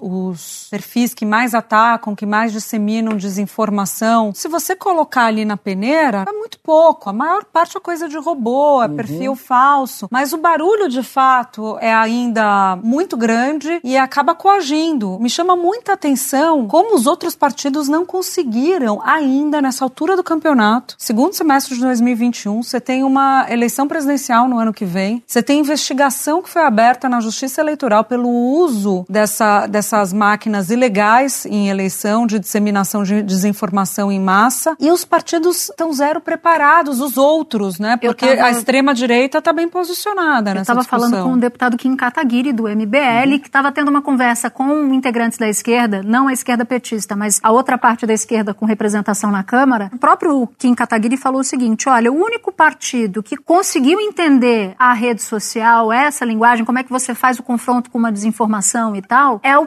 os perfis que mais atacam, que mais disseminam desinformação, se você colocar ali na peneira, é muito pouco. A maior parte é coisa de robô, é uhum. perfil falso. Mas o barulho, de fato, é ainda muito grande e acaba coagindo. Me chama muita atenção como os outros partidos não conseguiram ainda, nessa altura do campeonato, segundo semestre de 2021, você tem uma eleição presidencial no ano que vem, você tem investigação que foi aberta na Justiça Eleitoral pelo uso dessa, dessas máquinas ilegais em eleição, de disseminação de desinformação em massa, e os partidos estão zero preparados, os outros, né? Porque tava... a extrema-direita está bem posicionada nessa Eu estava falando com o deputado Kim Kataguiri, do MBL, uhum. que estava tendo uma conversa com integrantes da esquerda, não a esquerda petista, mas a outra parte da esquerda com representação na Câmara. O próprio Kim Kataguiri falou o seguinte: olha, o único partido que conseguiu entender a rede social, essa linguagem, como é que você faz o confronto com uma desinformação e tal, é o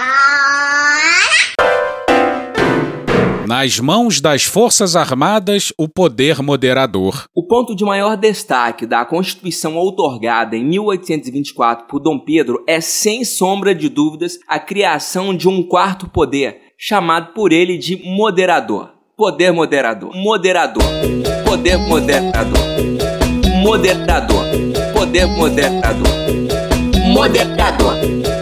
Nas mãos das Forças Armadas, o poder moderador. O ponto de maior destaque da Constituição outorgada em 1824 por Dom Pedro é, sem sombra de dúvidas, a criação de um quarto poder, chamado por ele de moderador. Poder moderador. Moderador. Poder moderador. Moderador. Poder moderador. Moderador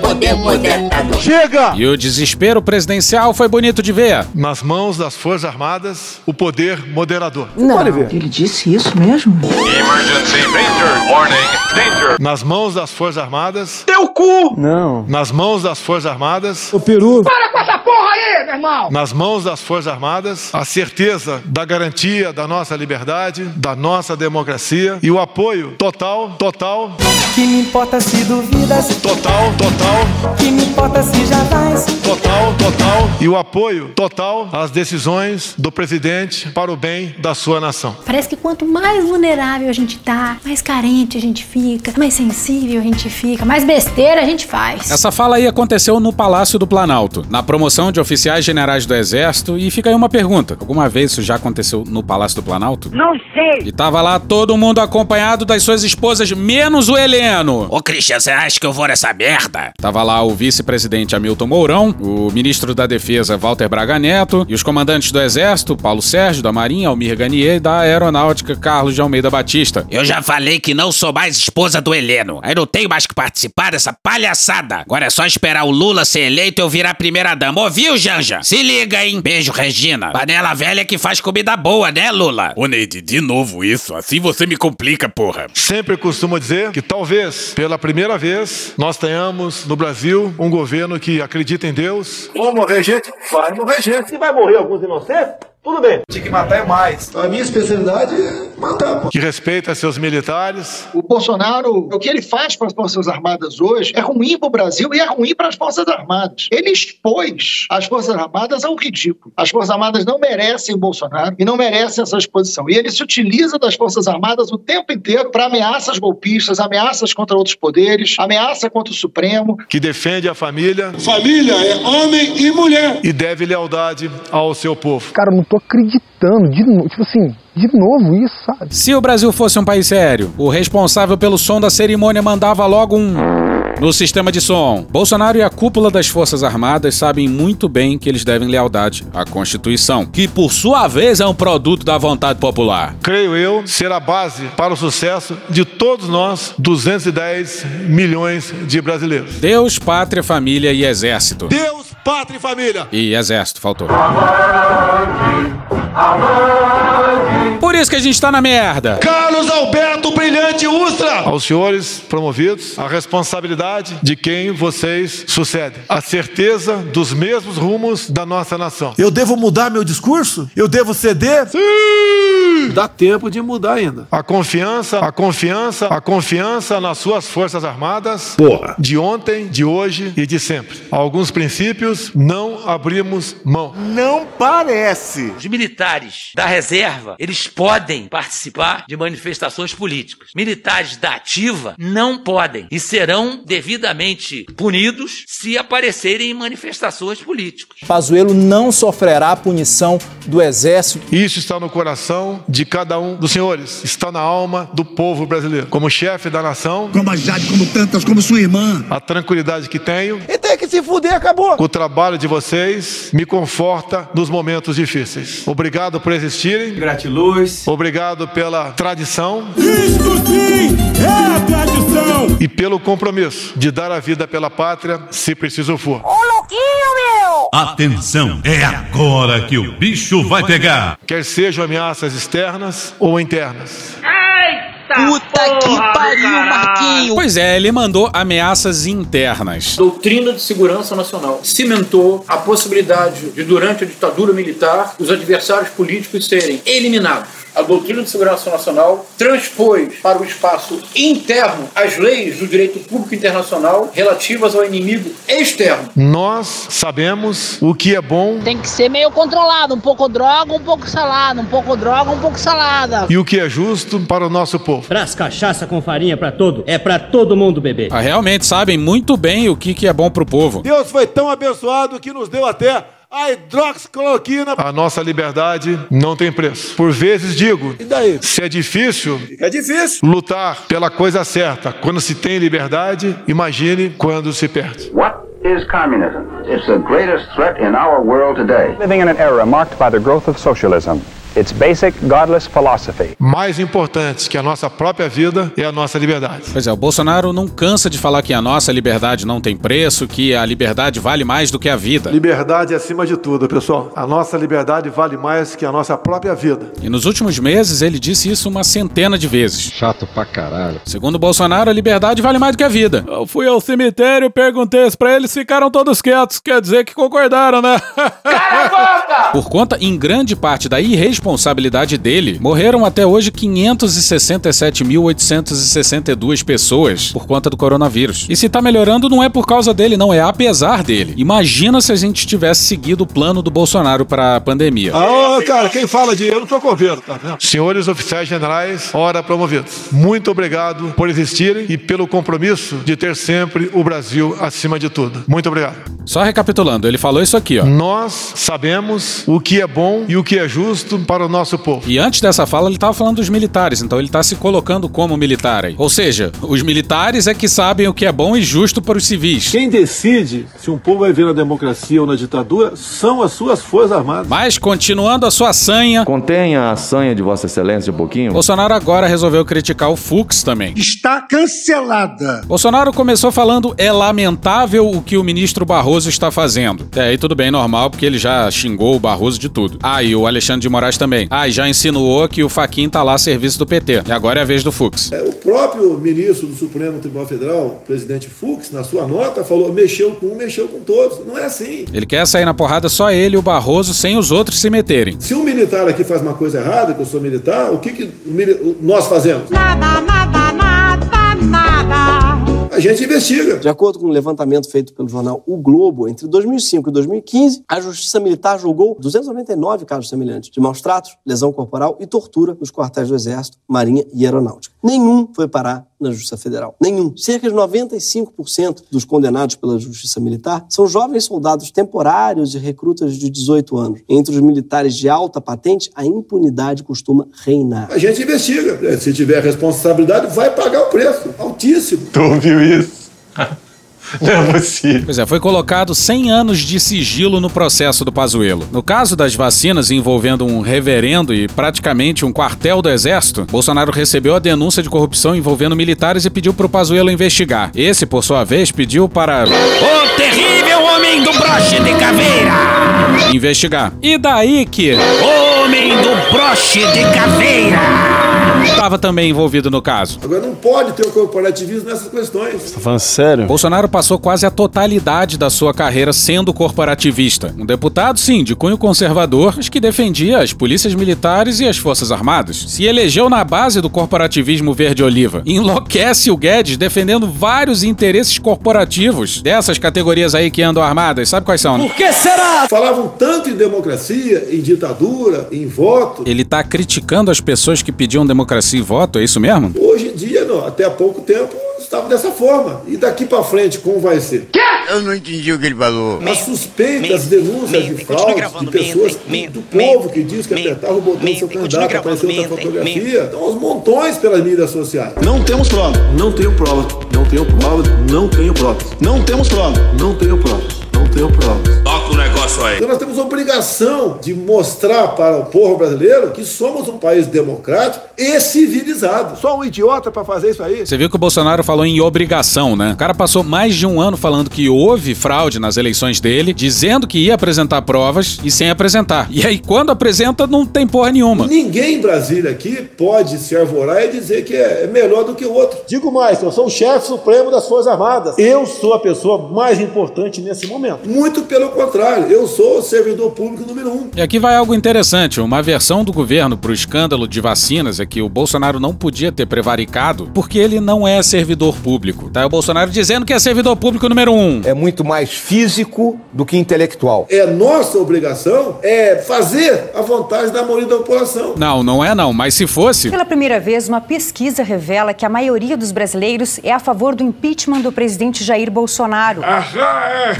Chega! E o desespero presidencial foi bonito de ver. Nas mãos das Forças Armadas, o poder moderador. Não, pode ver. ele disse isso mesmo? Emergency danger, warning, danger. Nas mãos das Forças Armadas... Teu cu! Não. Nas mãos das Forças Armadas... O peru. Para com essa porra aí, meu irmão! Nas mãos das Forças Armadas, a certeza da garantia da nossa liberdade, da nossa democracia e o apoio total, total... Que me importa se duvidas... Total, total que me importa se já vais? Total, total. E o apoio total às decisões do presidente para o bem da sua nação. Parece que quanto mais vulnerável a gente tá, mais carente a gente fica, mais sensível a gente fica, mais besteira a gente faz. Essa fala aí aconteceu no Palácio do Planalto, na promoção de oficiais generais do Exército. E fica aí uma pergunta: alguma vez isso já aconteceu no Palácio do Planalto? Não sei. E tava lá todo mundo acompanhado das suas esposas, menos o Heleno. Ô, Christian, você acha que eu vou nessa merda? Tava lá o vice-presidente Hamilton Mourão, o ministro da Defesa Walter Braga Neto e os comandantes do Exército, Paulo Sérgio, da Marinha, Almir Ganier e da Aeronáutica, Carlos de Almeida Batista. Eu já falei que não sou mais esposa do Heleno. Aí não tenho mais que participar dessa palhaçada. Agora é só esperar o Lula ser eleito e eu virar primeira-dama. Ouviu, Janja? Se liga, hein? Beijo, Regina. Panela velha que faz comida boa, né, Lula? Ô, Neide, de novo isso. Assim você me complica, porra. Sempre costumo dizer que talvez, pela primeira vez, nós tenhamos no Brasil um governo que acredita em Deus. Vão morrer gente? Vai morrer gente. E vai morrer alguns inocentes? Tudo bem. Tinha que matar é mais. A minha especialidade é matar. Pô. Que respeita seus militares. O Bolsonaro, o que ele faz para as Forças Armadas hoje é ruim para o Brasil e é ruim para as Forças Armadas. Ele expôs as Forças Armadas ao ridículo. As Forças Armadas não merecem o Bolsonaro e não merecem essa exposição. E ele se utiliza das Forças Armadas o tempo inteiro para ameaças golpistas, ameaças contra outros poderes, ameaça contra o Supremo. Que defende a família. Família é homem e mulher. E deve lealdade ao seu povo. Cara, não tô acreditando, de novo, tipo assim, de novo isso, sabe? Se o Brasil fosse um país sério, o responsável pelo som da cerimônia mandava logo um no sistema de som. Bolsonaro e a cúpula das Forças Armadas sabem muito bem que eles devem lealdade à Constituição, que por sua vez é um produto da vontade popular. Creio eu ser a base para o sucesso de todos nós, 210 milhões de brasileiros. Deus, pátria, família e exército. Deus, pátria e família. E exército, faltou. Por isso que a gente tá na merda. Carlos Alberto Brilhante Ustra. Aos senhores promovidos, a responsabilidade de quem vocês sucedem. A certeza dos mesmos rumos da nossa nação. Eu devo mudar meu discurso? Eu devo ceder? Sim! Dá tempo de mudar ainda. A confiança, a confiança, a confiança nas suas forças armadas. Porra. De ontem, de hoje e de sempre. Alguns princípios não abrimos mão. Não parece. Os militares da reserva, eles podem participar de manifestações políticas. Militares da ativa não podem e serão devidamente punidos se aparecerem em manifestações políticas. Pazuello não sofrerá punição do exército. Isso está no coração de cada um dos senhores. Está na alma do povo brasileiro. Como chefe da nação. Como a Jade, como tantas, como sua irmã. A tranquilidade que tenho. E tem que se fuder, acabou. O trabalho de vocês me conforta nos momentos difíceis. Obrigado por existirem. Gratiluz. Obrigado pela tradição. Isto sim é a tradição. E pelo compromisso de dar a vida pela pátria, se preciso for. Ô, louquinho, meu! Atenção, é agora que o bicho vai pegar. Quer sejam ameaças externas ou internas. Puta que pariu, Marquinho! Pois é, ele mandou ameaças internas. Doutrina de Segurança Nacional cimentou a possibilidade de, durante a ditadura militar, os adversários políticos serem eliminados. A doutrina de segurança nacional transpôs para o espaço interno as leis do direito público internacional relativas ao inimigo externo. Nós sabemos o que é bom Tem que ser meio controlado, um pouco droga, um pouco salada, um pouco droga, um pouco salada. e o que é justo para o nosso povo. Traz cachaça com farinha pra todo. É pra todo mundo beber. Ah, realmente sabem muito bem o que, que é bom pro povo. Deus foi tão abençoado que nos deu até a hidroxicloroquina. A nossa liberdade não tem preço. Por vezes digo, E daí? se é difícil É difícil. lutar pela coisa certa quando se tem liberdade, imagine quando se perde. What is communism? It's the greatest threat in our world today. Living in an era marked by the growth of socialism, its basic godless philosophy. Mais importante que a nossa própria vida é a nossa liberdade. Pois é, o Bolsonaro não cansa de falar que a nossa liberdade não tem preço, que a liberdade vale mais do que a vida. Liberdade acima de tudo, pessoal. A nossa liberdade vale mais que a nossa própria vida. E nos últimos meses ele disse isso uma centena de vezes. Chato pra caralho. Segundo o Bolsonaro, a liberdade vale mais do que a vida. Eu fui ao cemitério, perguntei isso pra eles, ficaram todos quietos. Quer dizer que concordaram, né? Por conta, em grande parte, da irresponsabilidade dele, morreram até hoje 567.862 pessoas por conta do coronavírus. E se tá melhorando, não é por causa dele, não, é apesar dele. Imagina se a gente tivesse seguido o plano do Bolsonaro pra pandemia. Ah, cara, quem fala de eu não tô com medo, tá vendo? Senhores oficiais generais, ora promovidos. Muito obrigado por existirem e pelo compromisso de ter sempre o Brasil acima de tudo. Muito obrigado. Só recapitulando, ele falou isso aqui, ó. Nós sabemos o que é bom e o que é justo para o nosso povo. E antes dessa fala, ele tava falando dos militares, então ele tá se colocando como militar aí. Ou seja, os militares é que sabem o que é bom e justo para os civis. Quem decide se um povo vai ver na democracia ou na ditadura são as suas forças armadas. Mas continuando a sua sanha, Contenha a sanha de Vossa Excelência um pouquinho. Bolsonaro agora resolveu criticar o Fux também. Está cancelada. Bolsonaro começou falando é lamentável o que o ministro Barroso está fazendo. É, aí tudo bem, normal, porque ele já xingou o Barroso de tudo. Ah, e o Alexandre de Moraes também. Ah, e já insinuou que o Faquin tá lá a serviço do PT. E agora é a vez do Fux. É, o próprio ministro do Supremo Tribunal Federal, o presidente Fux, na sua nota, falou: mexeu com um, mexeu com todos. Não é assim. Ele quer sair na porrada só ele e o Barroso, sem os outros se meterem. Se um militar aqui faz uma coisa errada, que eu sou militar, o que, que nós fazemos? Nada, nada, nada, nada. A gente investiga. De acordo com um levantamento feito pelo jornal O Globo, entre 2005 e 2015, a Justiça Militar julgou 299 casos semelhantes de maus tratos, lesão corporal e tortura nos quartéis do Exército, Marinha e Aeronáutica. Nenhum foi parar na Justiça Federal. Nenhum. Cerca de 95% dos condenados pela Justiça Militar são jovens soldados temporários e recrutas de 18 anos. Entre os militares de alta patente, a impunidade costuma reinar. A gente investiga. Se tiver responsabilidade, vai pagar o preço. Altíssimo. Tu ouviu isso? Não é possível. Pois é, foi colocado 100 anos de sigilo no processo do Pazuello. No caso das vacinas envolvendo um reverendo e praticamente um quartel do exército, Bolsonaro recebeu a denúncia de corrupção envolvendo militares e pediu para o Pazuello investigar. Esse, por sua vez, pediu para O terrível homem do broche de caveira! investigar. E daí que Homem do broche de caveira! Estava também envolvido no caso. Agora não pode ter o corporativismo nessas questões. Tá falando sério? Bolsonaro passou quase a totalidade da sua carreira sendo corporativista. Um deputado, sim, de cunho conservador, mas que defendia as polícias militares e as forças armadas. Se elegeu na base do corporativismo verde-oliva. Enlouquece o Guedes defendendo vários interesses corporativos dessas categorias aí que andam armadas. Sabe quais são? né? que será? Falavam tanto em democracia, em ditadura, em voto. Ele tá criticando as pessoas que pediam democracia e voto, é isso mesmo? Hoje em dia, não, até há pouco tempo, estava dessa forma. E daqui pra frente, como vai ser? Eu não entendi o que ele falou. As suspeitas, denúncias de fraude de pessoas do povo que diz que apertava o botão do seu candidato, apareceu outra fotografia. Então, aos montões pelas mídias sociais. Não temos prova. Não tenho prova. Não tenho prova. Não tenho provas. Não temos prova. Não tenho provas. Não tenho provas. Toca o negócio aí. Então nós temos a obrigação de mostrar para o povo brasileiro que somos um país democrático e civilizado. Só um idiota para fazer isso aí. Você viu que o Bolsonaro falou em obrigação, né? O cara passou mais de um ano falando que houve fraude nas eleições dele, dizendo que ia apresentar provas e sem apresentar. E aí, quando apresenta, não tem porra nenhuma. Ninguém em Brasília aqui pode se arvorar e dizer que é melhor do que o outro. Digo mais, eu sou o chefe supremo das Forças Armadas. Eu sou a pessoa mais importante nesse momento. Muito pelo contrário, eu sou o servidor público número um. E aqui vai algo interessante. Uma versão do governo pro escândalo de vacinas é que o Bolsonaro não podia ter prevaricado porque ele não é servidor público. Tá? O Bolsonaro dizendo que é servidor público número um. É muito mais físico do que intelectual. É nossa obrigação é fazer a vontade da maioria da população. Não, não é não, mas se fosse. Pela primeira vez, uma pesquisa revela que a maioria dos brasileiros é a favor do impeachment do presidente Jair Bolsonaro.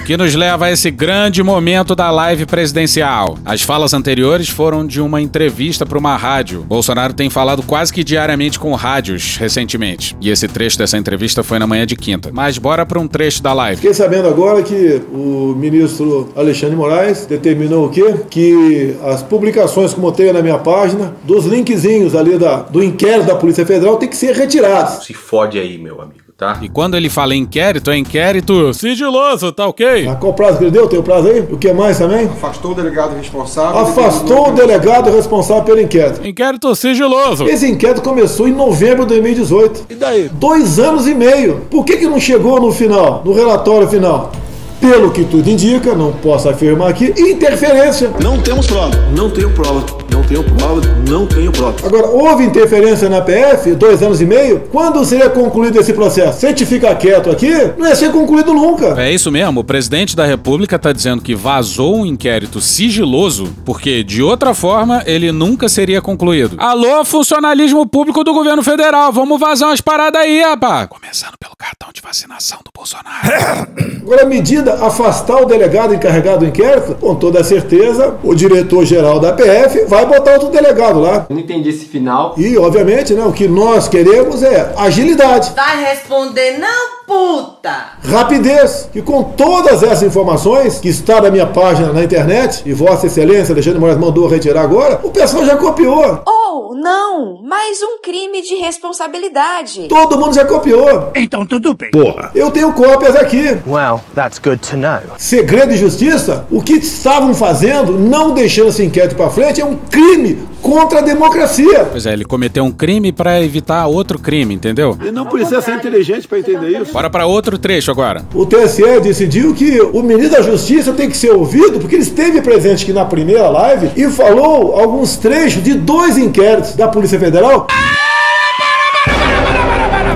Que nos leva a esse grande momento da live presidencial. As falas anteriores foram de uma entrevista para uma rádio. Bolsonaro tem falado quase que diariamente com rádios recentemente. E esse trecho dessa entrevista foi na manhã de quinta. Mas bora para um trecho da live. Fiquei sabendo agora que o ministro Alexandre Moraes determinou o quê? Que as publicações, como eu tenho na minha página, dos linkzinhos ali da, do inquérito da Polícia Federal tem que ser retirados. Se fode aí, meu amigo, tá? E quando ele fala inquérito, é inquérito sigiloso, tá ok? Mas qual prazo que ele deu? Tem o prazo aí? O que mais também? Afastou o delegado responsável. Afastou o delegado responsável pelo inquérito. Inquérito sigiloso. Esse inquérito começou em novembro de 2018. E daí? Dois anos e meio. Por que, que não chegou no final, no relatório final? Pelo que tudo indica, não posso afirmar aqui, interferência. Não temos prova. Não tenho prova. Não tenho prova. Não tenho prova. Agora, houve interferência na PF, dois anos e meio? Quando seria concluído esse processo? Se a gente ficar quieto aqui, não ia ser concluído nunca. É isso mesmo, o presidente da República tá dizendo que vazou um inquérito sigiloso, porque de outra forma ele nunca seria concluído. Alô, funcionalismo público do governo federal, vamos vazar umas paradas aí, rapaz. Começando pelo cartão de vacinação do Bolsonaro. Agora, a medida afastar o delegado encarregado do inquérito, com toda certeza, o diretor-geral da PF vai botar outro delegado lá. Eu não entendi esse final. E, obviamente, né, o que nós queremos é agilidade. Vai responder não, puta! Rapidez, que com todas essas informações que está na minha página na internet, e Vossa Excelência Alexandre Moraes mandou retirar agora, o pessoal já copiou. Ou não, mais um crime de responsabilidade. Todo mundo já copiou. Então tudo bem. Porra. Eu tenho cópias aqui. Well, that's good to know. Segredo e justiça, o que estavam fazendo, não deixando esse inquérito para frente, é um crime contra a democracia. Pois é, ele cometeu um crime para evitar outro crime, entendeu? E não precisa ser inteligente para entender isso. Bora para outro trecho agora. O TSE decidiu que o ministro da Justiça tem que ser ouvido porque ele esteve presente aqui na primeira live e falou alguns trechos de dois inquéritos da Polícia Federal. O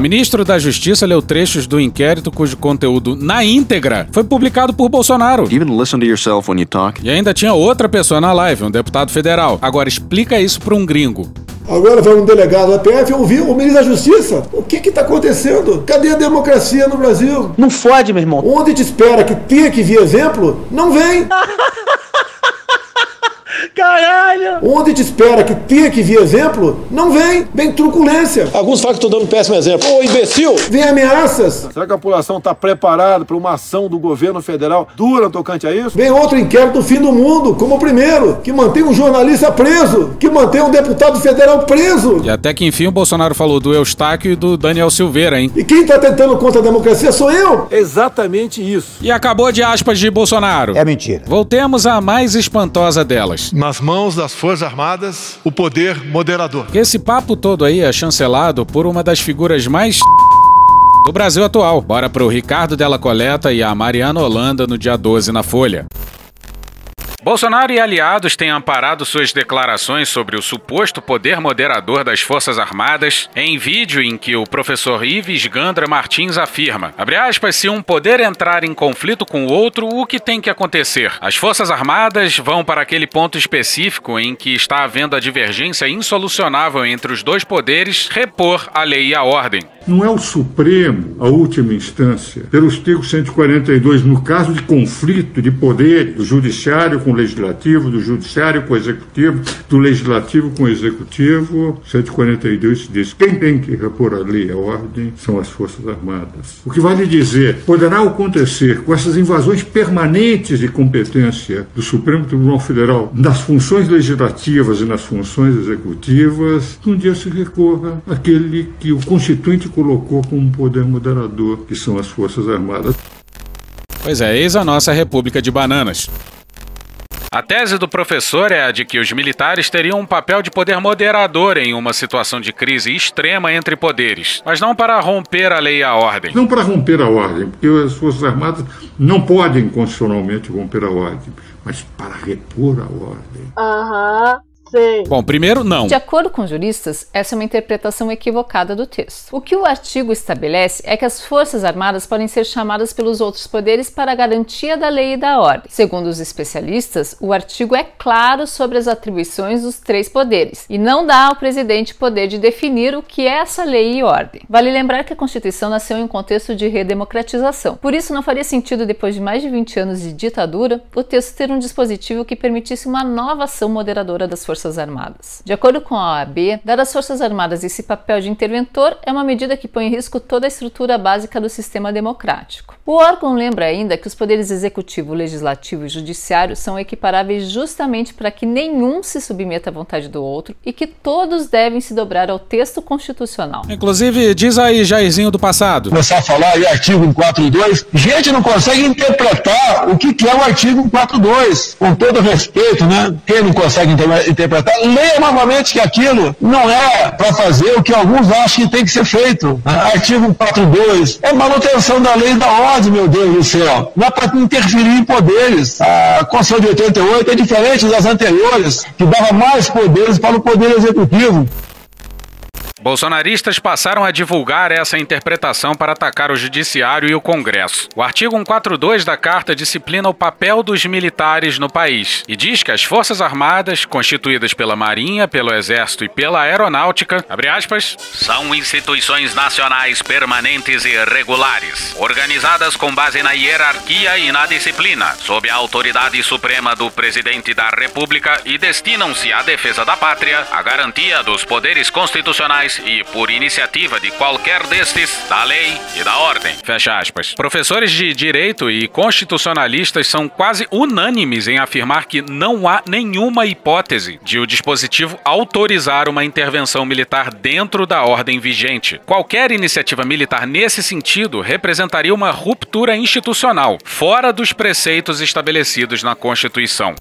ministro da Justiça leu trechos do inquérito cujo conteúdo na íntegra foi publicado por Bolsonaro. Even listen to yourself when you talk. E ainda tinha outra pessoa na live, um deputado federal. Agora explica isso para um gringo. Agora vai um delegado da PF ouvir o ministro da Justiça. O que que tá acontecendo? Cadê a democracia no Brasil? Não fode, meu irmão. Onde te espera que tenha que vir exemplo, não vem. Caralho! Onde te espera que tenha que vir exemplo, não vem. Vem truculência. Alguns falam que estou dando um péssimo exemplo. Ô, imbecil! Vem ameaças. Será que a população está preparada para uma ação do governo federal dura no tocante a isso? Vem outro inquérito do fim do mundo, como o primeiro, que mantém um jornalista preso, que mantém um deputado federal preso. E até que enfim o Bolsonaro falou do Eustáquio e do Daniel Silveira, hein? E quem está tentando contra a democracia sou eu. Exatamente isso. E acabou de aspas de Bolsonaro. É mentira. Voltemos à mais espantosa delas. Nas mãos das Forças Armadas o poder moderador. Esse papo todo aí é chancelado por uma das figuras mais do Brasil atual. Bora pro Ricardo Della Coleta e a Mariana Holanda no dia 12 na Folha. Bolsonaro e aliados têm amparado suas declarações sobre o suposto poder moderador das Forças Armadas em vídeo em que o professor Ives Gandra Martins afirma, aspas, se um poder entrar em conflito com o outro, o que tem que acontecer? As Forças Armadas vão para aquele ponto específico em que está havendo a divergência insolucionável entre os dois poderes, repor a lei e a ordem. Não é o Supremo a última instância. Pelo artigo 142, no caso de conflito de poder do Judiciário com o Legislativo, do Judiciário com o Executivo, do Legislativo com o Executivo, 142 diz: quem tem que repor a lei e a ordem são as Forças Armadas. O que vale dizer, poderá acontecer com essas invasões permanentes de competência do Supremo Tribunal Federal nas funções legislativas e nas funções executivas, que um dia se recorra àquele que o Constituinte colocou como poder moderador, que são as Forças Armadas. Pois é, eis a nossa República de Bananas. A tese do professor é a de que os militares teriam um papel de poder moderador em uma situação de crise extrema entre poderes, mas não para romper a lei e a ordem. Não para romper a ordem, porque as Forças Armadas não podem constitucionalmente romper a ordem, mas para repor a ordem. Aham. Bom, primeiro, não. De acordo com juristas, essa é uma interpretação equivocada do texto. O que o artigo estabelece é que as Forças Armadas podem ser chamadas pelos outros poderes para a garantia da lei e da ordem. Segundo os especialistas, o artigo é claro sobre as atribuições dos três poderes e não dá ao presidente poder de definir o que é essa lei e ordem. Vale lembrar que a Constituição nasceu em um contexto de redemocratização. Por isso, não faria sentido, depois de mais de 20 anos de ditadura, o texto ter um dispositivo que permitisse uma nova ação moderadora das Forças Forças Armadas. De acordo com a OAB, dar às Forças Armadas esse papel de interventor é uma medida que põe em risco toda a estrutura básica do sistema democrático. O órgão lembra ainda que os poderes executivo, legislativo e judiciário são equiparáveis justamente para que nenhum se submeta à vontade do outro e que todos devem se dobrar ao texto constitucional. Inclusive, diz aí, Jairzinho do passado. Começar a falar aí artigo 142, gente não consegue interpretar o que, que é o artigo 142, com todo respeito, né? Quem não consegue interpretar interpretar, leia novamente que aquilo não é para fazer o que alguns acham que tem que ser feito. Artigo 42 é manutenção da lei e da ordem, meu Deus do céu. Não é para interferir em poderes. A Constituição de 88 é diferente das anteriores, que dava mais poderes para o Poder Executivo. Bolsonaristas passaram a divulgar essa interpretação para atacar o Judiciário e o Congresso. O artigo 142 da Carta disciplina o papel dos militares no país e diz que as Forças Armadas, constituídas pela Marinha, pelo Exército e pela Aeronáutica, aspas, são instituições nacionais permanentes e regulares, organizadas com base na hierarquia e na disciplina, sob a autoridade suprema do Presidente da República e destinam-se à defesa da pátria, à garantia dos poderes constitucionais e por iniciativa de qualquer destes, da lei e da ordem. Fecha aspas. Professores de direito e constitucionalistas são quase unânimes em afirmar que não há nenhuma hipótese de o dispositivo autorizar uma intervenção militar dentro da ordem vigente. Qualquer iniciativa militar nesse sentido representaria uma ruptura institucional, fora dos preceitos estabelecidos na Constituição.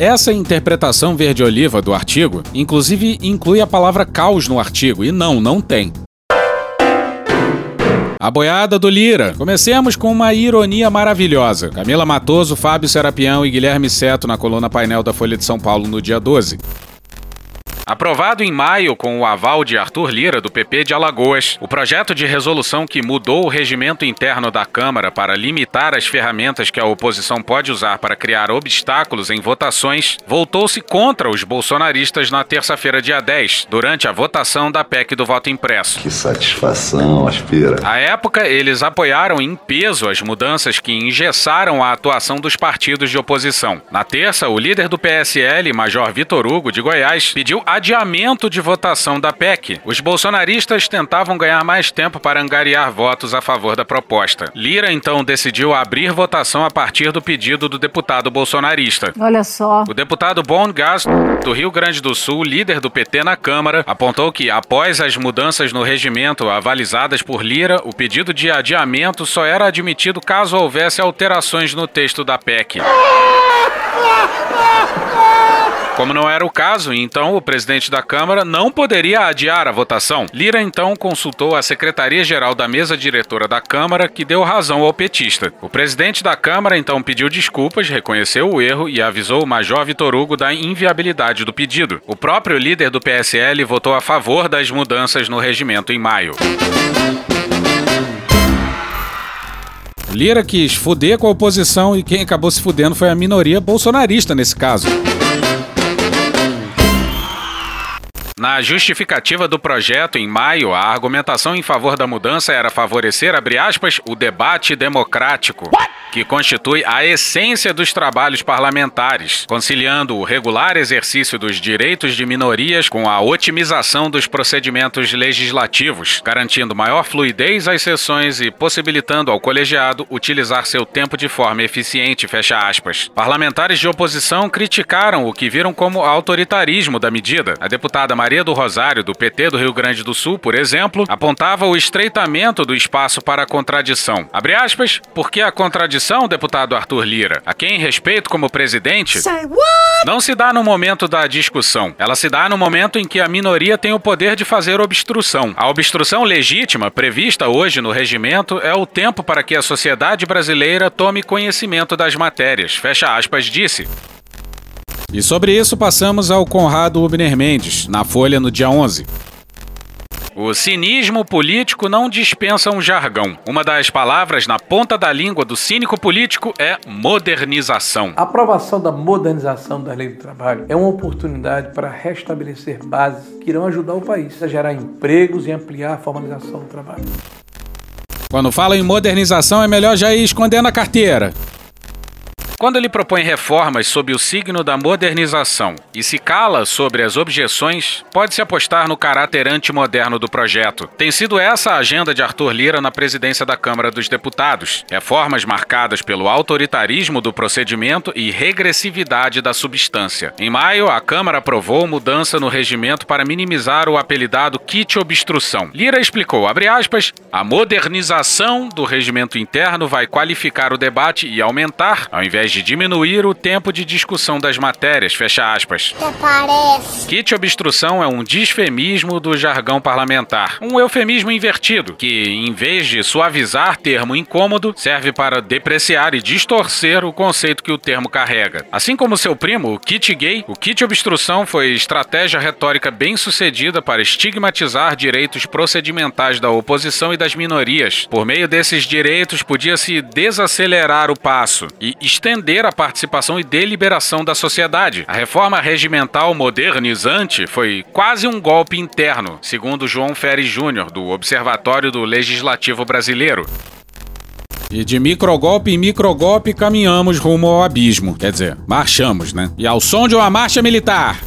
Essa interpretação verde-oliva do artigo, inclusive, inclui a palavra caos no artigo, e não, não tem. A boiada do Lira. Comecemos com uma ironia maravilhosa. Camila Matoso, Fábio Serapião e Guilherme Seto na coluna painel da Folha de São Paulo no dia 12. Aprovado em maio com o aval de Arthur Lira, do PP de Alagoas, o projeto de resolução que mudou o regimento interno da Câmara para limitar as ferramentas que a oposição pode usar para criar obstáculos em votações voltou-se contra os bolsonaristas na terça-feira, dia 10, durante a votação da PEC do voto impresso. Que satisfação, aspira. À época, eles apoiaram em peso as mudanças que engessaram a atuação dos partidos de oposição. Na terça, o líder do PSL, Major Vitor Hugo, de Goiás, pediu a adiamento de votação da PEC. Os bolsonaristas tentavam ganhar mais tempo para angariar votos a favor da proposta. Lira então decidiu abrir votação a partir do pedido do deputado bolsonarista. Olha só. O deputado Bon Gas, do Rio Grande do Sul, líder do PT na Câmara, apontou que, após as mudanças no regimento avalizadas por Lira, o pedido de adiamento só era admitido caso houvesse alterações no texto da PEC. Como não era o caso, então o presidente da Câmara não poderia adiar a votação. Lira então consultou a Secretaria-Geral da Mesa Diretora da Câmara, que deu razão ao petista. O presidente da Câmara então pediu desculpas, reconheceu o erro e avisou o Major Vitor Hugo da inviabilidade do pedido. O próprio líder do PSL votou a favor das mudanças no regimento em maio. Lira quis fuder com a oposição e quem acabou se fudendo foi a minoria bolsonarista nesse caso. Na justificativa do projeto, em maio, a argumentação em favor da mudança era favorecer, abre aspas, o debate democrático, que constitui a essência dos trabalhos parlamentares, conciliando o regular exercício dos direitos de minorias com a otimização dos procedimentos legislativos, garantindo maior fluidez às sessões e possibilitando ao colegiado utilizar seu tempo de forma eficiente, fecha aspas. Parlamentares de oposição criticaram o que viram como autoritarismo da medida. A deputada Maria Maria do Rosário, do PT do Rio Grande do Sul, por exemplo, apontava o estreitamento do espaço para a contradição. Abre aspas, porque a contradição, deputado Arthur Lira, a quem respeito como presidente, não se dá no momento da discussão. Ela se dá no momento em que a minoria tem o poder de fazer obstrução. A obstrução legítima, prevista hoje no regimento, é o tempo para que a sociedade brasileira tome conhecimento das matérias. Fecha aspas, disse. E sobre isso passamos ao Conrado Ubner Mendes, na Folha no dia 11. O cinismo político não dispensa um jargão. Uma das palavras na ponta da língua do cínico político é modernização. A aprovação da modernização da lei do trabalho é uma oportunidade para restabelecer bases que irão ajudar o país a gerar empregos e ampliar a formalização do trabalho. Quando fala em modernização, é melhor já ir escondendo a carteira. Quando ele propõe reformas sob o signo da modernização e se cala sobre as objeções, pode-se apostar no caráter antimoderno do projeto. Tem sido essa a agenda de Arthur Lira na presidência da Câmara dos Deputados. Reformas marcadas pelo autoritarismo do procedimento e regressividade da substância. Em maio, a Câmara aprovou mudança no regimento para minimizar o apelidado kit obstrução. Lira explicou, aspas, a modernização do regimento interno vai qualificar o debate e aumentar, ao invés de diminuir o tempo de discussão das matérias, fecha aspas. Kit obstrução é um disfemismo do jargão parlamentar, um eufemismo invertido, que, em vez de suavizar termo incômodo, serve para depreciar e distorcer o conceito que o termo carrega. Assim como seu primo, o kit gay, o kit obstrução foi estratégia retórica bem sucedida para estigmatizar direitos procedimentais da oposição e das minorias. Por meio desses direitos, podia-se desacelerar o passo e estender a participação e deliberação da sociedade. A reforma regimental modernizante foi quase um golpe interno, segundo João Ferri Júnior, do Observatório do Legislativo Brasileiro. E de microgolpe em microgolpe caminhamos rumo ao abismo. Quer dizer, marchamos, né? E ao som de uma marcha militar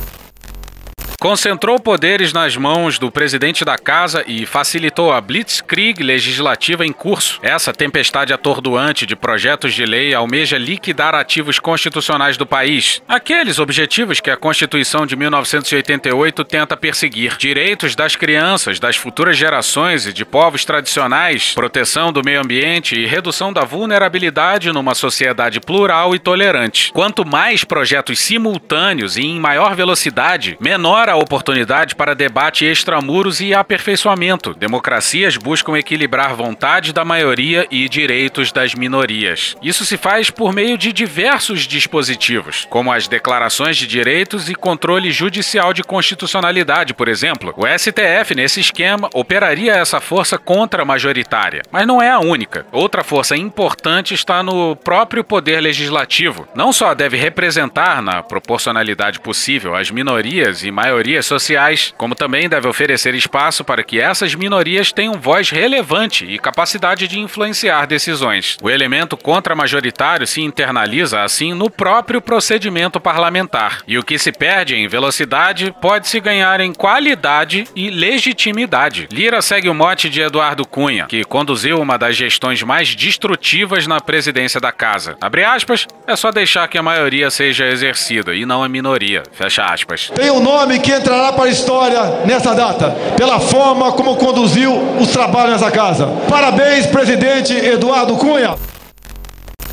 concentrou poderes nas mãos do presidente da casa e facilitou a blitzkrieg legislativa em curso. Essa tempestade atordoante de projetos de lei almeja liquidar ativos constitucionais do país. Aqueles objetivos que a Constituição de 1988 tenta perseguir: direitos das crianças, das futuras gerações e de povos tradicionais, proteção do meio ambiente e redução da vulnerabilidade numa sociedade plural e tolerante. Quanto mais projetos simultâneos e em maior velocidade, menor a a oportunidade para debate extramuros e aperfeiçoamento. Democracias buscam equilibrar vontade da maioria e direitos das minorias. Isso se faz por meio de diversos dispositivos, como as declarações de direitos e controle judicial de constitucionalidade, por exemplo. O STF, nesse esquema, operaria essa força contra-majoritária, mas não é a única. Outra força importante está no próprio poder legislativo. Não só deve representar, na proporcionalidade possível, as minorias e maioria minorias sociais, como também deve oferecer espaço para que essas minorias tenham voz relevante e capacidade de influenciar decisões. O elemento contra-majoritário se internaliza, assim, no próprio procedimento parlamentar, e o que se perde em velocidade pode se ganhar em qualidade e legitimidade. Lira segue o mote de Eduardo Cunha, que conduziu uma das gestões mais destrutivas na presidência da casa. Abre aspas, é só deixar que a maioria seja exercida e não a minoria. Fecha aspas. Tem um nome que entrará para a história nessa data, pela forma como conduziu os trabalhos nessa casa. Parabéns, presidente Eduardo Cunha.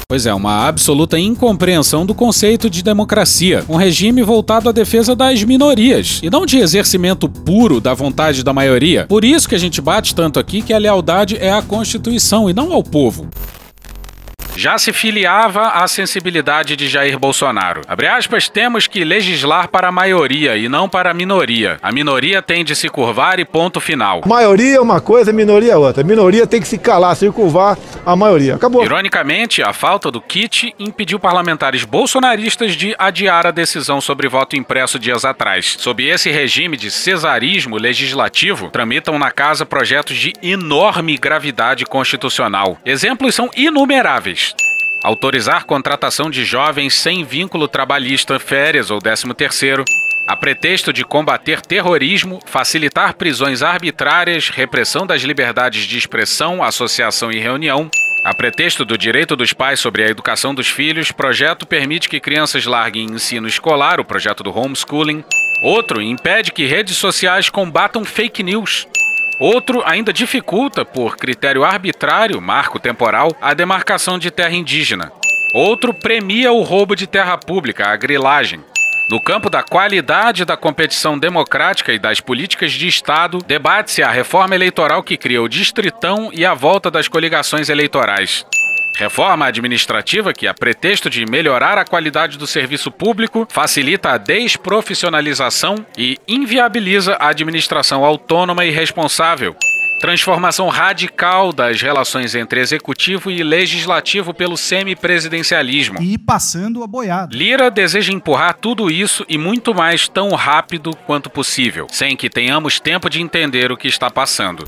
Pois é, uma absoluta incompreensão do conceito de democracia, um regime voltado à defesa das minorias e não de exercimento puro da vontade da maioria. Por isso que a gente bate tanto aqui que a lealdade é à Constituição e não ao povo já se filiava à sensibilidade de Jair Bolsonaro. Abre aspas, temos que legislar para a maioria e não para a minoria. A minoria tem de se curvar e ponto final. Maioria é uma coisa, minoria é outra. Minoria tem que se calar, se curvar a maioria. Acabou. Ironicamente, a falta do kit impediu parlamentares bolsonaristas de adiar a decisão sobre voto impresso dias atrás. Sob esse regime de cesarismo legislativo, tramitam na casa projetos de enorme gravidade constitucional. Exemplos são inumeráveis autorizar contratação de jovens sem vínculo trabalhista, férias ou 13 terceiro, a pretexto de combater terrorismo, facilitar prisões arbitrárias, repressão das liberdades de expressão, associação e reunião, a pretexto do direito dos pais sobre a educação dos filhos, projeto permite que crianças larguem ensino escolar, o projeto do homeschooling. Outro impede que redes sociais combatam fake news. Outro ainda dificulta, por critério arbitrário, marco temporal, a demarcação de terra indígena. Outro premia o roubo de terra pública, a grilagem. No campo da qualidade da competição democrática e das políticas de Estado, debate-se a reforma eleitoral que cria o distritão e a volta das coligações eleitorais. Reforma administrativa que, a pretexto de melhorar a qualidade do serviço público, facilita a desprofissionalização e inviabiliza a administração autônoma e responsável. Transformação radical das relações entre executivo e legislativo pelo semipresidencialismo. E passando a boiada. Lira deseja empurrar tudo isso e muito mais tão rápido quanto possível, sem que tenhamos tempo de entender o que está passando.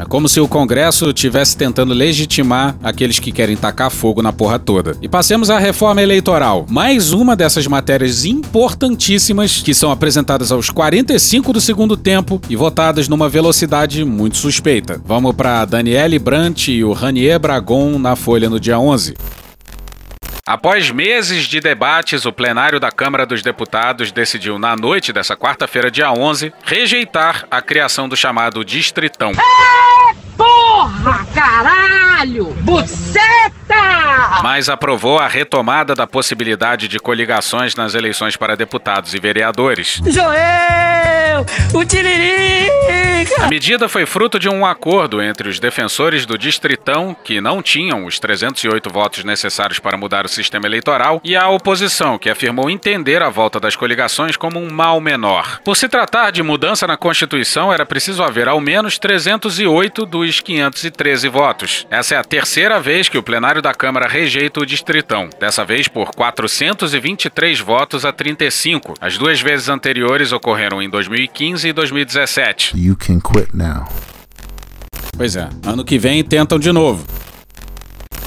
É como se o Congresso estivesse tentando legitimar aqueles que querem tacar fogo na porra toda. E passemos à reforma eleitoral. Mais uma dessas matérias importantíssimas que são apresentadas aos 45 do segundo tempo e votadas numa velocidade muito suspeita. Vamos para Daniele Brant e o Ranier Bragon na Folha no dia 11. Após meses de debates, o plenário da Câmara dos Deputados decidiu, na noite dessa quarta-feira, dia 11, rejeitar a criação do chamado Distritão. É, porra, caralho! Buceta! Mas aprovou a retomada da possibilidade de coligações nas eleições para deputados e vereadores. Joel! O Tiririca! A medida foi fruto de um acordo entre os defensores do Distritão, que não tinham os 308 votos necessários para mudar o sistema eleitoral, e a oposição, que afirmou entender a volta das coligações como um mal menor. Por se tratar de mudança na Constituição, era preciso haver ao menos 308 dos 513 votos. Essa é a terceira vez que o plenário da Câmara rejeita o Distritão, dessa vez por 423 votos a 35. As duas vezes anteriores ocorreram em 2015 e 2017. You can quit now. Pois é, ano que vem tentam de novo.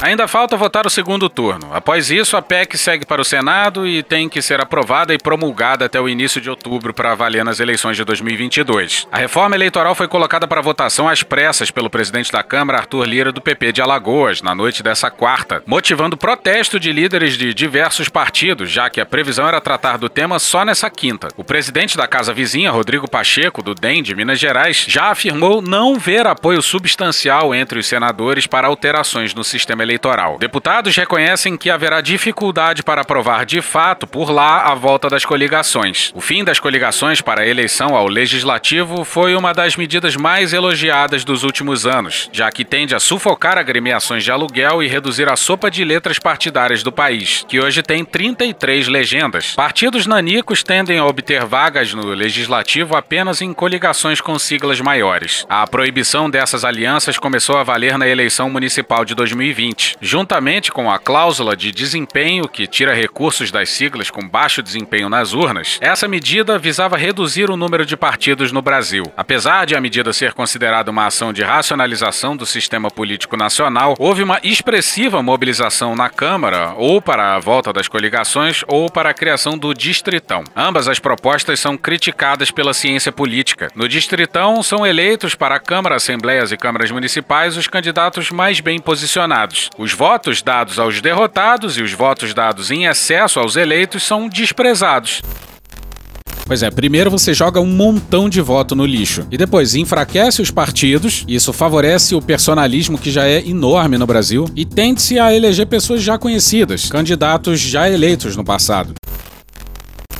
Ainda falta votar o segundo turno. Após isso, a PEC segue para o Senado e tem que ser aprovada e promulgada até o início de outubro para valer nas eleições de 2022. A reforma eleitoral foi colocada para votação às pressas pelo presidente da Câmara, Arthur Lira, do PP de Alagoas, na noite dessa quarta, motivando protesto de líderes de diversos partidos, já que a previsão era tratar do tema só nessa quinta. O presidente da Casa Vizinha, Rodrigo Pacheco, do DEM de Minas Gerais, já afirmou não ver apoio substancial entre os senadores para alterações no sistema eleitoral eleitoral. Deputados reconhecem que haverá dificuldade para aprovar de fato por lá a volta das coligações. O fim das coligações para a eleição ao legislativo foi uma das medidas mais elogiadas dos últimos anos, já que tende a sufocar agremiações de aluguel e reduzir a sopa de letras partidárias do país, que hoje tem 33 legendas. Partidos nanicos tendem a obter vagas no legislativo apenas em coligações com siglas maiores. A proibição dessas alianças começou a valer na eleição municipal de 2020 seguinte: juntamente com a cláusula de desempenho que tira recursos das siglas com baixo desempenho nas urnas, essa medida visava reduzir o número de partidos no Brasil. Apesar de a medida ser considerada uma ação de racionalização do sistema político nacional, houve uma expressiva mobilização na Câmara ou para a volta das coligações ou para a criação do Distritão. Ambas as propostas são criticadas pela ciência política. No Distritão são eleitos para a Câmara, Assembleias e Câmaras Municipais os candidatos mais bem posicionados. Os votos dados aos derrotados e os votos dados em excesso aos eleitos são desprezados. Pois é, primeiro você joga um montão de voto no lixo e depois enfraquece os partidos, isso favorece o personalismo que já é enorme no Brasil, e tende-se a eleger pessoas já conhecidas, candidatos já eleitos no passado.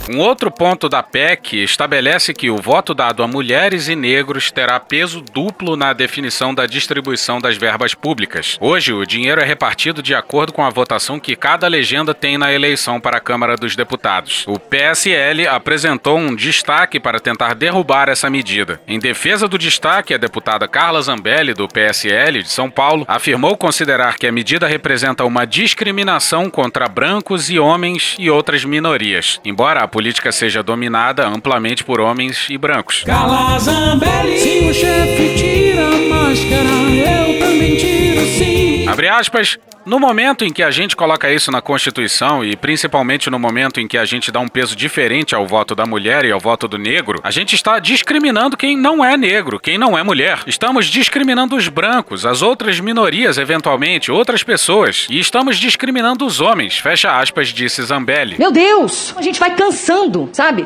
Um outro ponto da PEC estabelece que o voto dado a mulheres e negros terá peso duplo na definição da distribuição das verbas públicas. Hoje, o dinheiro é repartido de acordo com a votação que cada legenda tem na eleição para a Câmara dos Deputados. O PSL apresentou um destaque para tentar derrubar essa medida. Em defesa do destaque, a deputada Carla Zambelli, do PSL de São Paulo, afirmou considerar que a medida representa uma discriminação contra brancos e homens e outras minorias. Embora a política seja dominada amplamente por homens e brancos. Cala Zambelli, se o chefe tira a máscara, eu também tiro sim. Abre aspas. No momento em que a gente coloca isso na Constituição e principalmente no momento em que a gente dá um peso diferente ao voto da mulher e ao voto do negro, a gente está discriminando quem não é negro, quem não é mulher. Estamos discriminando os brancos, as outras minorias, eventualmente, outras pessoas. E estamos discriminando os homens. Fecha aspas, disse Zambelli. Meu Deus, a gente vai cansando, sabe?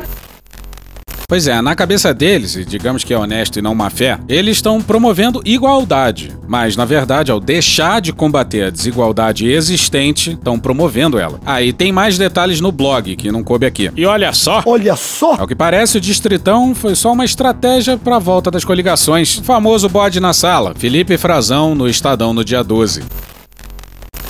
Pois é, na cabeça deles, e digamos que é honesto e não má fé, eles estão promovendo igualdade. Mas, na verdade, ao deixar de combater a desigualdade existente, estão promovendo ela. Aí ah, tem mais detalhes no blog, que não coube aqui. E olha só! Olha só! Ao que parece, o Distritão foi só uma estratégia para a volta das coligações. O famoso bode na sala. Felipe Frazão no Estadão no dia 12.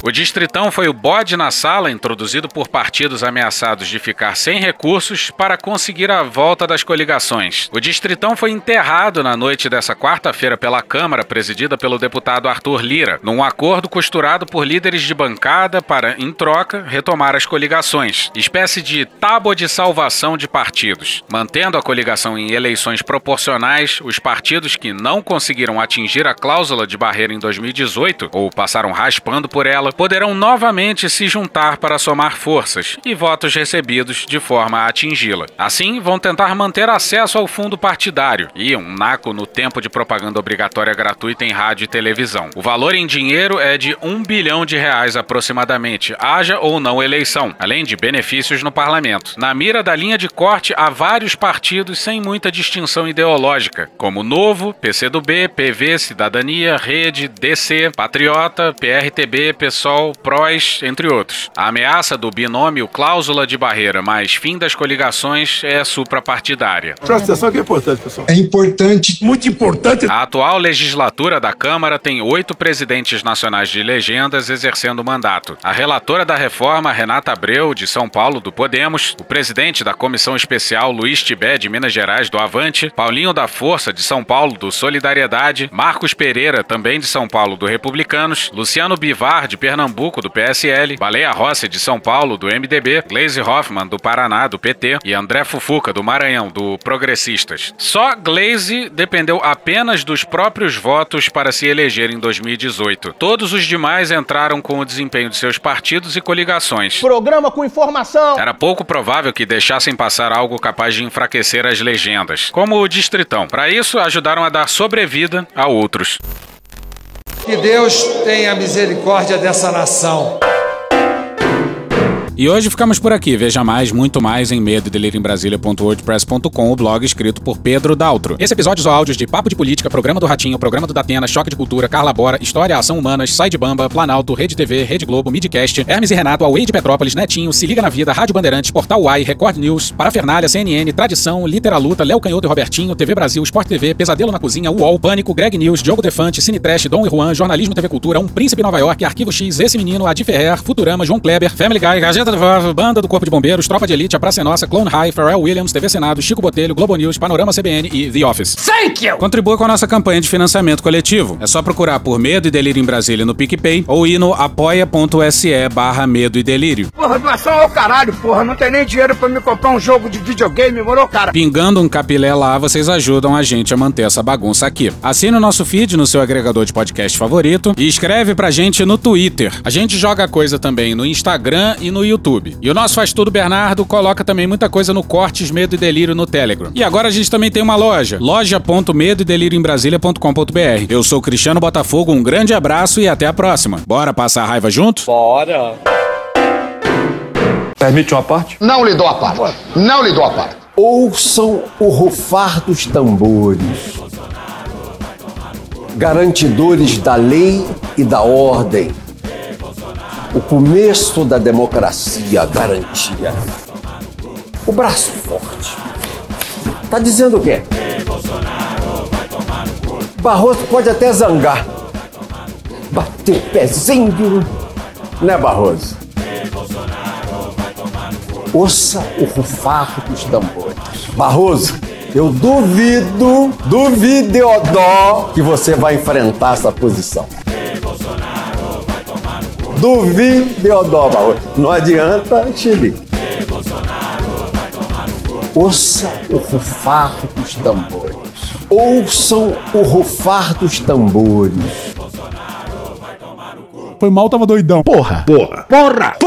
O Distritão foi o bode na sala introduzido por partidos ameaçados de ficar sem recursos para conseguir a volta das coligações. O Distritão foi enterrado na noite dessa quarta-feira pela Câmara, presidida pelo deputado Arthur Lira, num acordo costurado por líderes de bancada para, em troca, retomar as coligações, espécie de tábua de salvação de partidos. Mantendo a coligação em eleições proporcionais, os partidos que não conseguiram atingir a cláusula de barreira em 2018 ou passaram raspando por ela poderão novamente se juntar para somar forças e votos recebidos de forma a atingi-la. Assim, vão tentar manter acesso ao fundo partidário e um naco no tempo de propaganda obrigatória gratuita em rádio e televisão. O valor em dinheiro é de um bilhão de reais aproximadamente, haja ou não eleição, além de benefícios no parlamento. Na mira da linha de corte há vários partidos sem muita distinção ideológica, como Novo, PCdoB, PV, Cidadania, Rede, DC, Patriota, PRTB, PSOL PSOL, PROS, entre outros. A ameaça do binômio cláusula de barreira mais fim das coligações é suprapartidária. Presta atenção que é importante, pessoal. É importante. Muito importante. A atual legislatura da Câmara tem oito presidentes nacionais de legendas exercendo o mandato. A relatora da reforma, Renata Abreu, de São Paulo, do Podemos, o presidente da Comissão Especial, Luiz Tibé, de Minas Gerais, do Avante, Paulinho da Força, de São Paulo, do Solidariedade, Marcos Pereira, também de São Paulo, do Republicanos, Luciano Bivar, de Pernambuco, do PSL, Baleia Rossi, de São Paulo, do MDB, Gleisi Hoffmann, do Paraná, do PT, e André Fufuca, do Maranhão, do Progressistas. Só Gleisi dependeu apenas dos próprios votos para se eleger em 2018. Todos os demais entraram com o desempenho de seus partidos e coligações. Programa com informação! Era pouco provável que deixassem passar algo capaz de enfraquecer as legendas, como o Distritão. Para isso, ajudaram a dar sobrevida a outros. Que Deus tenha misericórdia dessa nação. E hoje ficamos por aqui. Veja mais, muito mais em medo em Brasília.wordpress.com, o blog escrito por Pedro Daltro. Esse episódio usou áudios de Papo de Política, Programa do Ratinho, Programa do Datena, Choque de Cultura, Carla Bora, História, Ação Humanas, Sai de Bamba, Planalto, Rede TV, Rede Globo, Midcast, Hermes e Renato, Away de Petrópolis, Netinho, Se Liga na Vida, Rádio Bandeirantes, Portal Uai, Record News, Parafernália, CNN, Tradição, Litera Luta, Léo Canhoto e Robertinho, TV Brasil, Sport TV, Pesadelo na Cozinha, UOL, Pânico, Greg News, Diogo Defante, Cine Trash, Dom e Juan, Jornalismo TV Cultura, Um Príncipe Nova York, Arquivo X, Esse Menino, Adi Ferrer, Futurama, João Kleber, Family Guy, Gazeta Banda do Corpo de Bombeiros, Tropa de Elite, A Praça é Nossa, Clone High, Pharrell Williams, TV Senado, Chico Botelho, Globo News, Panorama CBN e The Office. Thank you! Contribua com a nossa campanha de financiamento coletivo. É só procurar por Medo e Delírio em Brasília no PicPay ou ir no apoia.se barra Medo e Delírio. Porra, doação ao caralho, porra. Não tem nem dinheiro pra me comprar um jogo de videogame, moro, cara? Pingando um capilé lá, vocês ajudam a gente a manter essa bagunça aqui. Assine o nosso feed no seu agregador de podcast favorito e escreve pra gente no Twitter. A gente joga coisa também no Instagram e no YouTube. E o nosso Faz Tudo Bernardo coloca também muita coisa no Cortes Medo e Delírio no Telegram. E agora a gente também tem uma loja, loja.medo e delírio em Brasília.com.br. Eu sou Cristiano Botafogo, um grande abraço e até a próxima. Bora passar a raiva junto? Bora! Permite uma parte? Não lhe dou a parte. Não lhe dou a parte. Ouçam o rufar dos tambores, garantidores da lei e da ordem. O começo da democracia garantia. O braço forte. Tá dizendo o quê? Barroso pode até zangar. Bater pezinho, né, Barroso? Ouça o rufar dos tambores. Barroso, eu duvido, duvideodó que você vai enfrentar essa posição. Duvideodó, Barroso. Não adianta, Chile. Ouça o rufar dos tambores. Ouçam o rufar dos tambores. Foi mal, tava doidão. Porra. Porra. Porra. Porra.